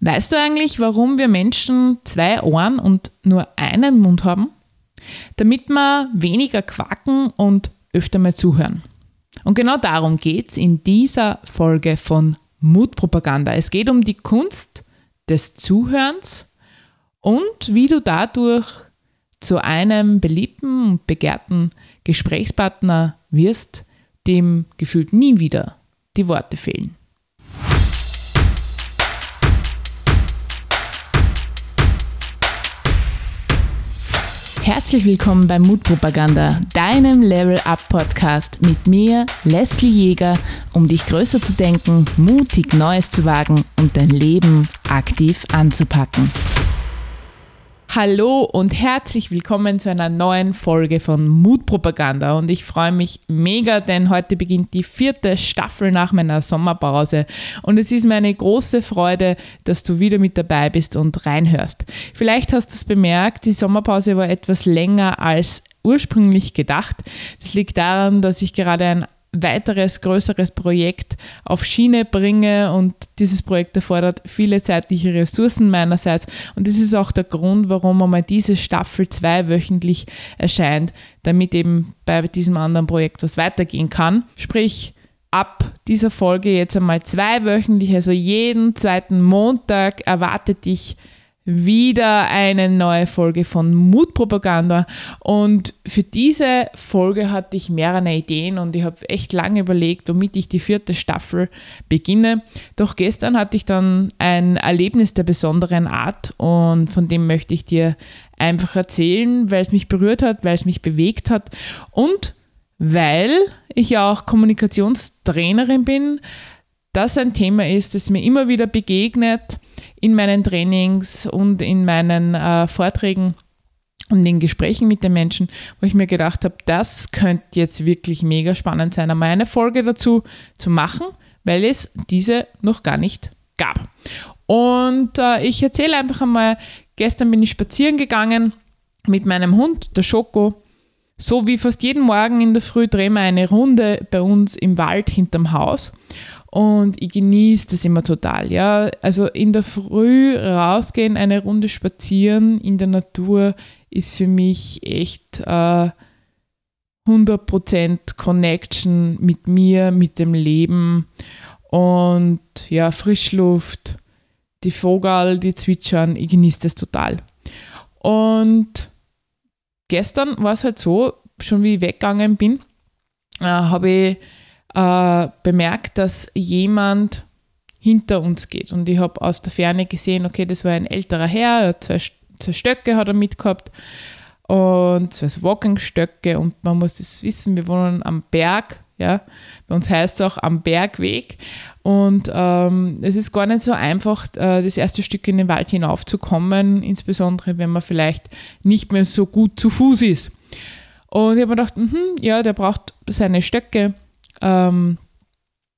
Weißt du eigentlich, warum wir Menschen zwei Ohren und nur einen Mund haben? Damit wir weniger quaken und öfter mal zuhören. Und genau darum geht es in dieser Folge von Mutpropaganda. Es geht um die Kunst des Zuhörens und wie du dadurch zu einem beliebten und begehrten Gesprächspartner wirst, dem gefühlt nie wieder die Worte fehlen. Herzlich willkommen bei Mutpropaganda, deinem Level Up Podcast mit mir, Leslie Jäger, um dich größer zu denken, mutig Neues zu wagen und dein Leben aktiv anzupacken. Hallo und herzlich willkommen zu einer neuen Folge von Mutpropaganda. Und ich freue mich mega, denn heute beginnt die vierte Staffel nach meiner Sommerpause. Und es ist mir eine große Freude, dass du wieder mit dabei bist und reinhörst. Vielleicht hast du es bemerkt, die Sommerpause war etwas länger als ursprünglich gedacht. Das liegt daran, dass ich gerade ein weiteres, größeres Projekt auf Schiene bringe und dieses Projekt erfordert viele zeitliche Ressourcen meinerseits und das ist auch der Grund, warum einmal diese Staffel zweiwöchentlich erscheint, damit eben bei diesem anderen Projekt was weitergehen kann. Sprich, ab dieser Folge jetzt einmal zweiwöchentlich, also jeden zweiten Montag erwartet dich wieder eine neue Folge von Mutpropaganda. Und für diese Folge hatte ich mehrere Ideen und ich habe echt lange überlegt, womit ich die vierte Staffel beginne. Doch gestern hatte ich dann ein Erlebnis der besonderen Art und von dem möchte ich dir einfach erzählen, weil es mich berührt hat, weil es mich bewegt hat und weil ich ja auch Kommunikationstrainerin bin, das ein Thema ist, das mir immer wieder begegnet in meinen Trainings und in meinen äh, Vorträgen und den Gesprächen mit den Menschen, wo ich mir gedacht habe, das könnte jetzt wirklich mega spannend sein, einmal eine Folge dazu zu machen, weil es diese noch gar nicht gab. Und äh, ich erzähle einfach einmal, gestern bin ich spazieren gegangen mit meinem Hund, der Schoko. So wie fast jeden Morgen in der Früh drehen wir eine Runde bei uns im Wald hinterm Haus. Und ich genieße das immer total. Ja? Also in der Früh rausgehen, eine Runde spazieren in der Natur ist für mich echt äh, 100% Connection mit mir, mit dem Leben und ja, Frischluft, die Vogel, die zwitschern, ich genieße das total. Und gestern war es halt so, schon wie ich weggegangen bin, äh, habe ich äh, bemerkt, dass jemand hinter uns geht. Und ich habe aus der Ferne gesehen, okay, das war ein älterer Herr, zwei, zwei Stöcke hat er mitgehabt und zwei Walking-Stöcke und man muss das wissen, wir wohnen am Berg, ja, bei uns heißt es auch am Bergweg und ähm, es ist gar nicht so einfach, äh, das erste Stück in den Wald hinaufzukommen, insbesondere wenn man vielleicht nicht mehr so gut zu Fuß ist. Und ich habe mir gedacht, mh, ja, der braucht seine Stöcke, ähm,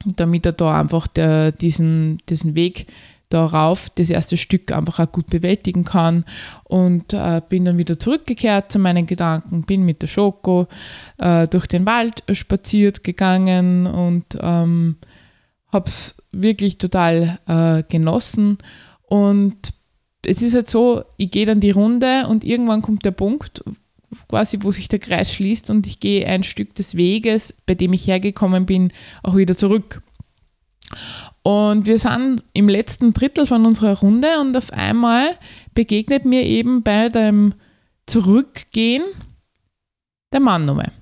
damit er da einfach der, diesen, diesen Weg darauf das erste Stück einfach auch gut bewältigen kann. Und äh, bin dann wieder zurückgekehrt zu meinen Gedanken, bin mit der Schoko äh, durch den Wald spaziert gegangen und ähm, habe es wirklich total äh, genossen. Und es ist halt so, ich gehe dann die Runde und irgendwann kommt der Punkt, quasi, wo sich der Kreis schließt und ich gehe ein Stück des Weges, bei dem ich hergekommen bin, auch wieder zurück. Und wir sind im letzten Drittel von unserer Runde und auf einmal begegnet mir eben bei dem Zurückgehen der Mann nochmal.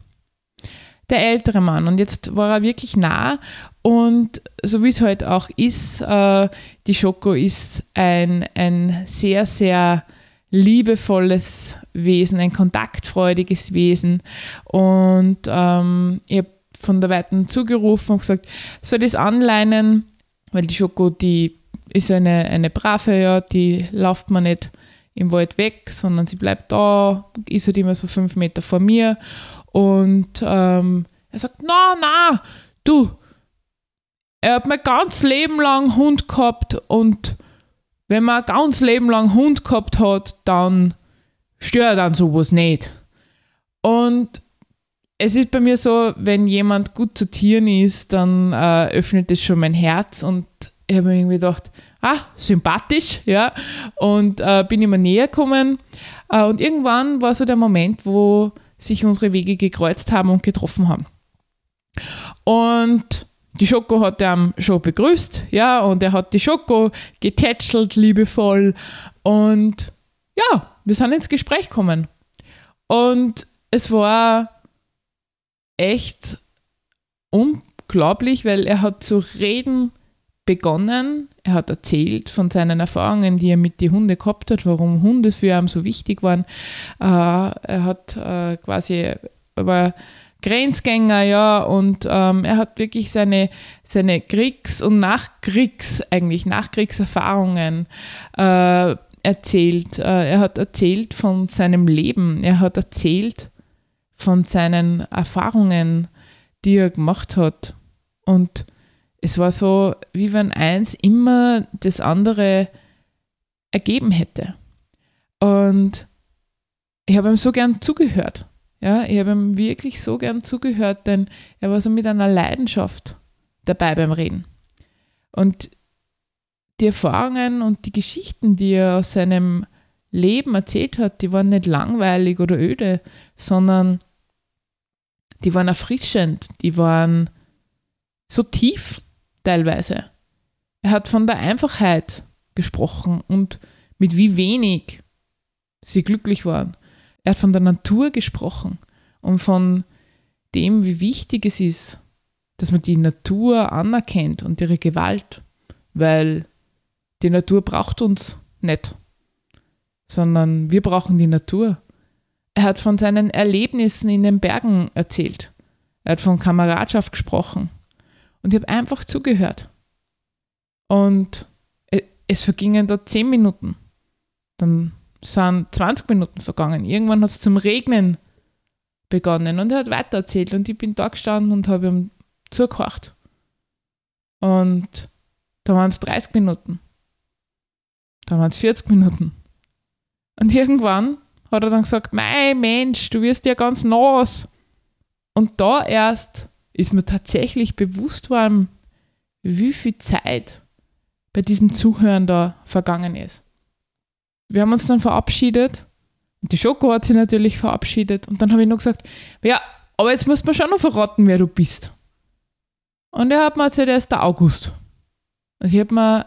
Der ältere Mann. Und jetzt war er wirklich nah und so wie es halt auch ist, äh, die Schoko ist ein, ein sehr, sehr liebevolles Wesen, ein kontaktfreudiges Wesen. Und ähm, ich habe von der Weiten zugerufen und gesagt, soll das anleinen, weil die Schoko, die ist eine, eine brave, ja, die läuft man nicht im Wald weg, sondern sie bleibt da, ist halt immer so fünf Meter vor mir. Und ähm, er sagt, na, na, du, er hat mein ganzes Leben lang Hund gehabt und wenn man ein ganz Leben lang Hund gehabt hat, dann stört dann sowas nicht. Und es ist bei mir so, wenn jemand gut zu Tieren ist, dann äh, öffnet es schon mein Herz und ich habe mir irgendwie gedacht, ah, sympathisch, ja, und äh, bin immer näher gekommen. Äh, und irgendwann war so der Moment, wo sich unsere Wege gekreuzt haben und getroffen haben. Und die Schoko hat er schon begrüßt, ja, und er hat die Schoko getätschelt, liebevoll. Und ja, wir sind ins Gespräch gekommen. Und es war echt unglaublich, weil er hat zu reden begonnen. Er hat erzählt von seinen Erfahrungen, die er mit den Hunden gehabt hat, warum Hunde für ihn so wichtig waren. Äh, er hat äh, quasi, war Grenzgänger, ja, und ähm, er hat wirklich seine, seine Kriegs- und Nachkriegs, eigentlich Nachkriegserfahrungen äh, erzählt. Äh, er hat erzählt von seinem Leben. Er hat erzählt von seinen Erfahrungen, die er gemacht hat. Und es war so, wie wenn eins immer das andere ergeben hätte. Und ich habe ihm so gern zugehört. Ja, ich habe ihm wirklich so gern zugehört, denn er war so mit einer Leidenschaft dabei beim Reden. Und die Erfahrungen und die Geschichten, die er aus seinem Leben erzählt hat, die waren nicht langweilig oder öde, sondern die waren erfrischend, die waren so tief teilweise. Er hat von der Einfachheit gesprochen und mit wie wenig sie glücklich waren. Er hat von der Natur gesprochen und von dem, wie wichtig es ist, dass man die Natur anerkennt und ihre Gewalt, weil die Natur braucht uns nicht, sondern wir brauchen die Natur. Er hat von seinen Erlebnissen in den Bergen erzählt. Er hat von Kameradschaft gesprochen. Und ich habe einfach zugehört. Und es vergingen da zehn Minuten. Dann sind 20 Minuten vergangen. Irgendwann hat es zum Regnen begonnen und er hat weitererzählt und ich bin da gestanden und habe ihm zugehört. Und da waren es 30 Minuten. Dann waren es 40 Minuten. Und irgendwann hat er dann gesagt, mein Mensch, du wirst ja ganz nass. Und da erst ist mir tatsächlich bewusst worden, wie viel Zeit bei diesem Zuhören da vergangen ist wir haben uns dann verabschiedet. Und die Schoko hat sich natürlich verabschiedet. Und dann habe ich noch gesagt, ja, aber jetzt musst du mir schon noch verraten, wer du bist. Und er hat mir erzählt, er ist der August. Und ich habe mir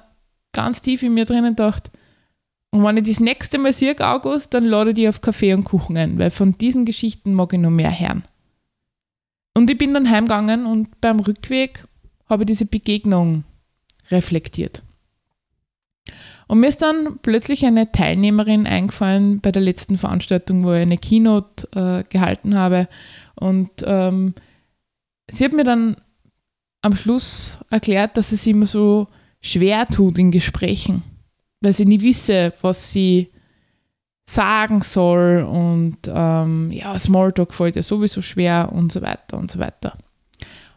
ganz tief in mir drinnen gedacht, und wenn ich das nächste Mal sehe, August, dann lade ich dich auf Kaffee und Kuchen ein, weil von diesen Geschichten mag ich noch mehr hören. Und ich bin dann heimgegangen und beim Rückweg habe ich diese Begegnung reflektiert. Und mir ist dann plötzlich eine Teilnehmerin eingefallen bei der letzten Veranstaltung, wo ich eine Keynote äh, gehalten habe. Und ähm, sie hat mir dann am Schluss erklärt, dass es immer so schwer tut in Gesprächen, weil sie nie wisse, was sie sagen soll und ähm, ja, Smalltalk fällt ja sowieso schwer und so weiter und so weiter.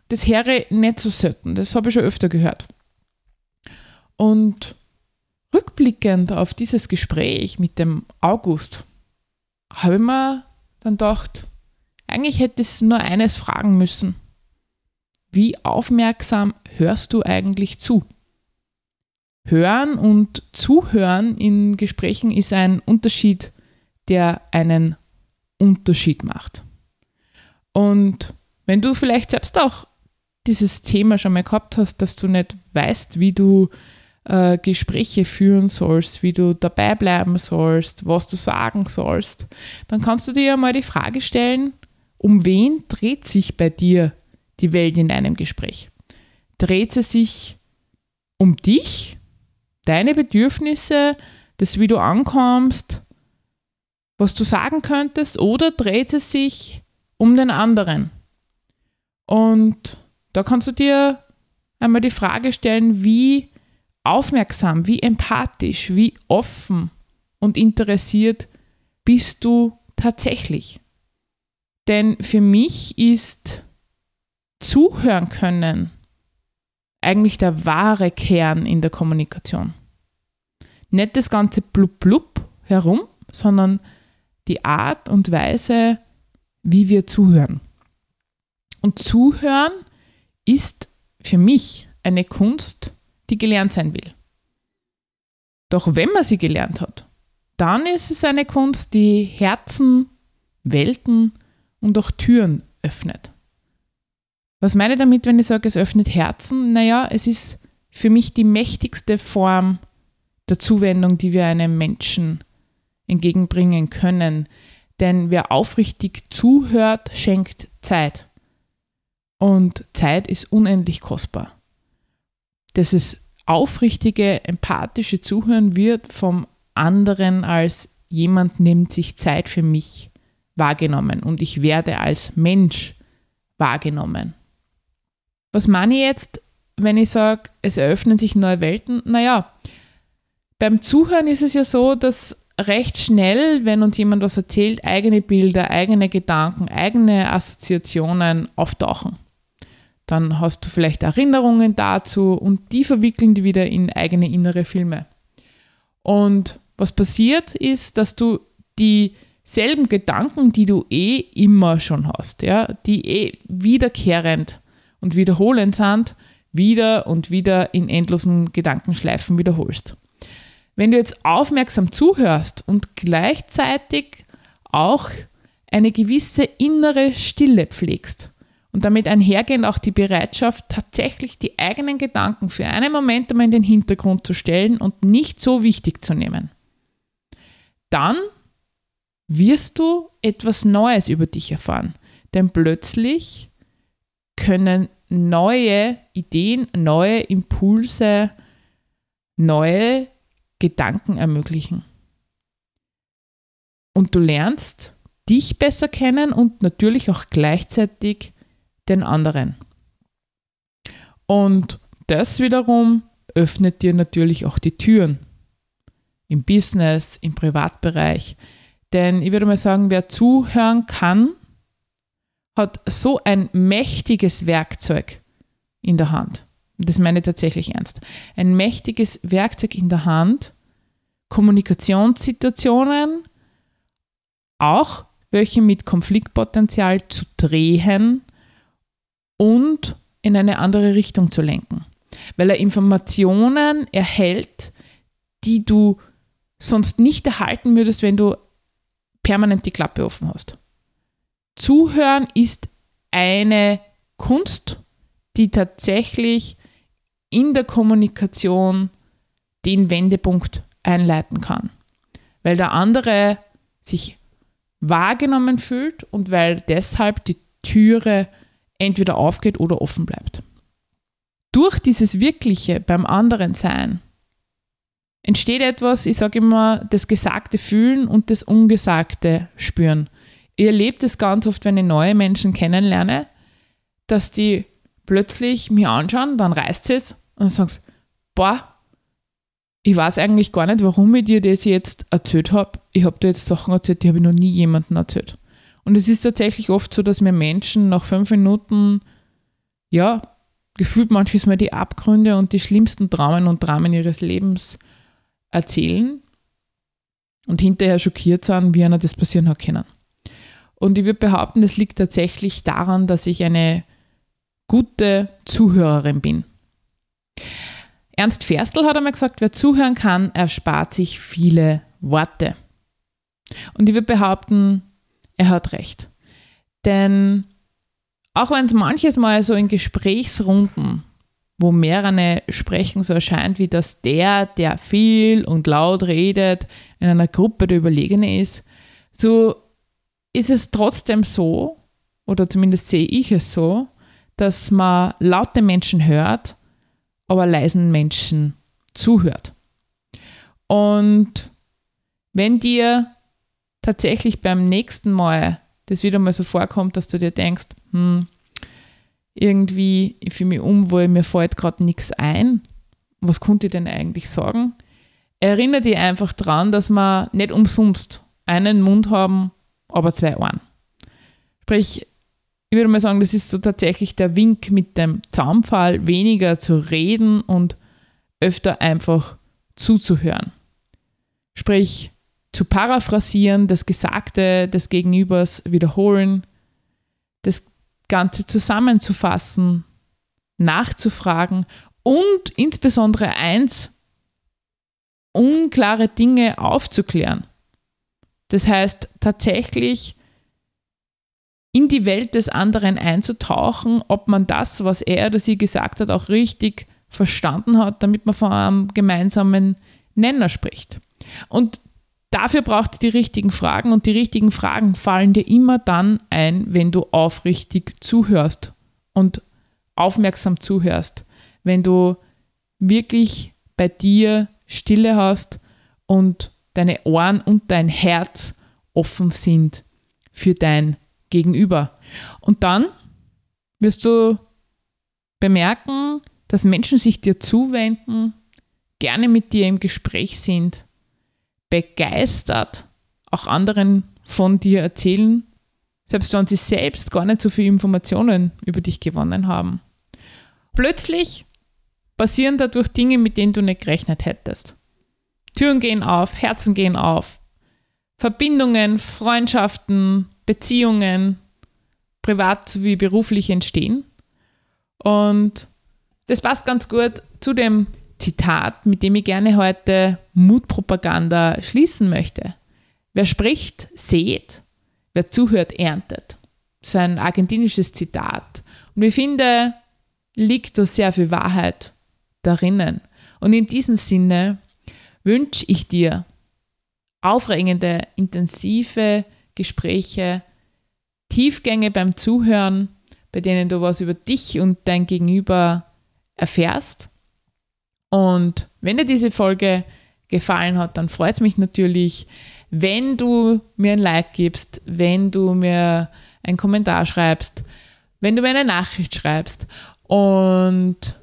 Das höre ich nicht so selten, das habe ich schon öfter gehört. Und rückblickend auf dieses Gespräch mit dem August habe ich mir dann gedacht, eigentlich hätte ich nur eines fragen müssen. Wie aufmerksam hörst du eigentlich zu? Hören und Zuhören in Gesprächen ist ein Unterschied, der einen Unterschied macht. Und wenn du vielleicht selbst auch dieses Thema schon mal gehabt hast, dass du nicht weißt, wie du äh, Gespräche führen sollst, wie du dabei bleiben sollst, was du sagen sollst, dann kannst du dir ja mal die Frage stellen, um wen dreht sich bei dir die Welt in einem Gespräch? Dreht sie sich um dich, deine Bedürfnisse, das, wie du ankommst, was du sagen könntest, oder dreht sie sich um den anderen? Und da kannst du dir einmal die Frage stellen, wie aufmerksam, wie empathisch, wie offen und interessiert bist du tatsächlich. Denn für mich ist zuhören können eigentlich der wahre Kern in der Kommunikation. Nicht das ganze blub blub herum, sondern die Art und Weise, wie wir zuhören. Und zuhören ist für mich eine Kunst, die gelernt sein will. Doch wenn man sie gelernt hat, dann ist es eine Kunst, die Herzen, Welten und auch Türen öffnet. Was meine ich damit, wenn ich sage, es öffnet Herzen? Naja, es ist für mich die mächtigste Form der Zuwendung, die wir einem Menschen entgegenbringen können. Denn wer aufrichtig zuhört, schenkt Zeit. Und Zeit ist unendlich kostbar. Dieses aufrichtige, empathische Zuhören wird vom anderen als jemand nimmt sich Zeit für mich wahrgenommen und ich werde als Mensch wahrgenommen. Was meine ich jetzt, wenn ich sage, es eröffnen sich neue Welten? Naja, beim Zuhören ist es ja so, dass recht schnell, wenn uns jemand was erzählt, eigene Bilder, eigene Gedanken, eigene Assoziationen auftauchen. Dann hast du vielleicht Erinnerungen dazu und die verwickeln die wieder in eigene innere Filme. Und was passiert ist, dass du dieselben Gedanken, die du eh immer schon hast, ja, die eh wiederkehrend und wiederholend sind, wieder und wieder in endlosen Gedankenschleifen wiederholst. Wenn du jetzt aufmerksam zuhörst und gleichzeitig auch eine gewisse innere Stille pflegst, und damit einhergehend auch die Bereitschaft, tatsächlich die eigenen Gedanken für einen Moment einmal in den Hintergrund zu stellen und nicht so wichtig zu nehmen. Dann wirst du etwas Neues über dich erfahren. Denn plötzlich können neue Ideen, neue Impulse, neue Gedanken ermöglichen. Und du lernst dich besser kennen und natürlich auch gleichzeitig den anderen. Und das wiederum öffnet dir natürlich auch die Türen im Business, im Privatbereich. Denn ich würde mal sagen, wer zuhören kann, hat so ein mächtiges Werkzeug in der Hand. Das meine ich tatsächlich ernst. Ein mächtiges Werkzeug in der Hand, Kommunikationssituationen, auch welche mit Konfliktpotenzial zu drehen und in eine andere Richtung zu lenken. Weil er Informationen erhält, die du sonst nicht erhalten würdest, wenn du permanent die Klappe offen hast. Zuhören ist eine Kunst, die tatsächlich in der Kommunikation den Wendepunkt einleiten kann. Weil der andere sich wahrgenommen fühlt und weil deshalb die Türe entweder aufgeht oder offen bleibt. Durch dieses Wirkliche beim anderen Sein entsteht etwas, ich sage immer, das Gesagte fühlen und das Ungesagte spüren. Ich erlebe das ganz oft, wenn ich neue Menschen kennenlerne, dass die plötzlich mich anschauen, dann reißt es und dann sagst boah, ich weiß eigentlich gar nicht, warum ich dir das jetzt erzählt habe. Ich habe dir jetzt Sachen erzählt, die habe ich noch nie jemandem erzählt. Und es ist tatsächlich oft so, dass mir Menschen nach fünf Minuten, ja, gefühlt manchmal mal die Abgründe und die schlimmsten Dramen und Dramen ihres Lebens erzählen und hinterher schockiert sind, wie einer das passieren hat können. Und ich würde behaupten, das liegt tatsächlich daran, dass ich eine gute Zuhörerin bin. Ernst Ferstl hat einmal gesagt, wer zuhören kann, erspart sich viele Worte. Und ich würde behaupten, er hat recht. Denn auch wenn es manches Mal so in Gesprächsrunden, wo mehrere sprechen, so erscheint, wie dass der, der viel und laut redet, in einer Gruppe der Überlegene ist, so ist es trotzdem so, oder zumindest sehe ich es so, dass man laute Menschen hört, aber leisen Menschen zuhört. Und wenn dir tatsächlich beim nächsten Mal das wieder mal so vorkommt, dass du dir denkst, hm, irgendwie, ich fühle mich unwohl, mir fällt gerade nichts ein, was konnte ich denn eigentlich sagen? Erinnere dich einfach daran, dass wir nicht umsonst einen Mund haben, aber zwei Ohren. Sprich, ich würde mal sagen, das ist so tatsächlich der Wink mit dem Zaunpfahl, weniger zu reden und öfter einfach zuzuhören. Sprich, zu paraphrasieren, das Gesagte des Gegenübers wiederholen, das Ganze zusammenzufassen, nachzufragen und insbesondere eins, unklare Dinge aufzuklären. Das heißt, tatsächlich in die Welt des anderen einzutauchen, ob man das, was er oder sie gesagt hat, auch richtig verstanden hat, damit man von einem gemeinsamen Nenner spricht. Und dafür braucht es die richtigen Fragen und die richtigen Fragen fallen dir immer dann ein, wenn du aufrichtig zuhörst und aufmerksam zuhörst, wenn du wirklich bei dir Stille hast und deine Ohren und dein Herz offen sind für dein Gegenüber. Und dann wirst du bemerken, dass Menschen sich dir zuwenden, gerne mit dir im Gespräch sind, begeistert auch anderen von dir erzählen, selbst wenn sie selbst gar nicht so viele Informationen über dich gewonnen haben. Plötzlich passieren dadurch Dinge, mit denen du nicht gerechnet hättest. Türen gehen auf, Herzen gehen auf, Verbindungen, Freundschaften, Beziehungen, privat sowie beruflich entstehen. Und das passt ganz gut zu dem Zitat, mit dem ich gerne heute Mutpropaganda schließen möchte. Wer spricht, seht, wer zuhört, erntet. Das ist ein argentinisches Zitat. Und ich finde, liegt da sehr viel Wahrheit darinnen. Und in diesem Sinne wünsche ich dir aufregende, intensive Gespräche, Tiefgänge beim Zuhören, bei denen du was über dich und dein Gegenüber erfährst. Und wenn dir diese Folge gefallen hat, dann freut es mich natürlich, wenn du mir ein Like gibst, wenn du mir einen Kommentar schreibst, wenn du mir eine Nachricht schreibst. Und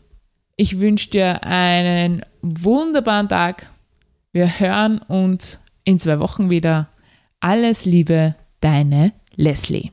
ich wünsche dir einen wunderbaren Tag. Wir hören uns in zwei Wochen wieder. Alles Liebe, deine Leslie.